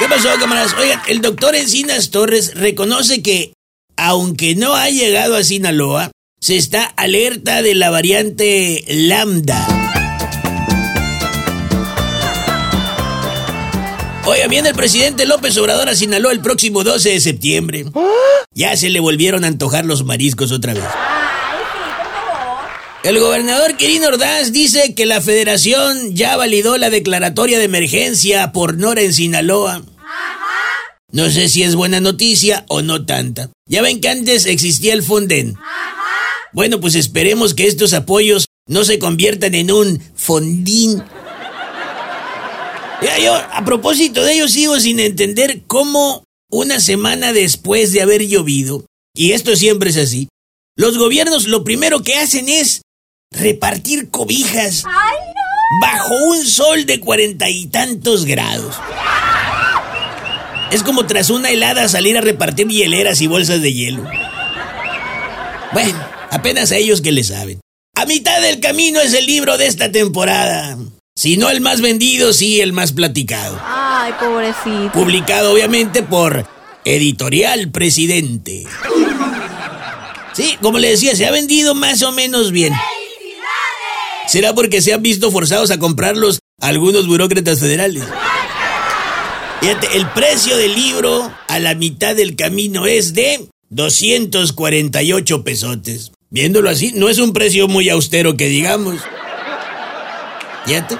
¿Qué pasó, camaradas? Oigan, el doctor Encinas Torres reconoce que, aunque no ha llegado a Sinaloa, se está alerta de la variante Lambda. Oiga, viene el presidente López Obrador a Sinaloa el próximo 12 de septiembre. Ya se le volvieron a antojar los mariscos otra vez. El gobernador Quirino Ordaz dice que la federación ya validó la declaratoria de emergencia por Nora en Sinaloa. No sé si es buena noticia o no tanta. Ya ven que antes existía el Fonden. Bueno, pues esperemos que estos apoyos no se conviertan en un fondín. Ya, yo, a propósito de ello, sigo sin entender cómo una semana después de haber llovido, y esto siempre es así, los gobiernos lo primero que hacen es repartir cobijas bajo un sol de cuarenta y tantos grados. Es como tras una helada salir a repartir hieleras y bolsas de hielo. Bueno, apenas a ellos que le saben. A mitad del camino es el libro de esta temporada. Si no el más vendido, sí el más platicado. Ay, pobrecito. Publicado obviamente por Editorial Presidente. Sí, como le decía, se ha vendido más o menos bien. ¿Será porque se han visto forzados a comprarlos algunos burócratas federales? Fíjate, el precio del libro a la mitad del camino es de 248 pesotes. Viéndolo así, no es un precio muy austero que digamos. Fíjate,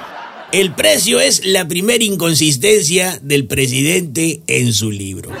el precio es la primera inconsistencia del presidente en su libro.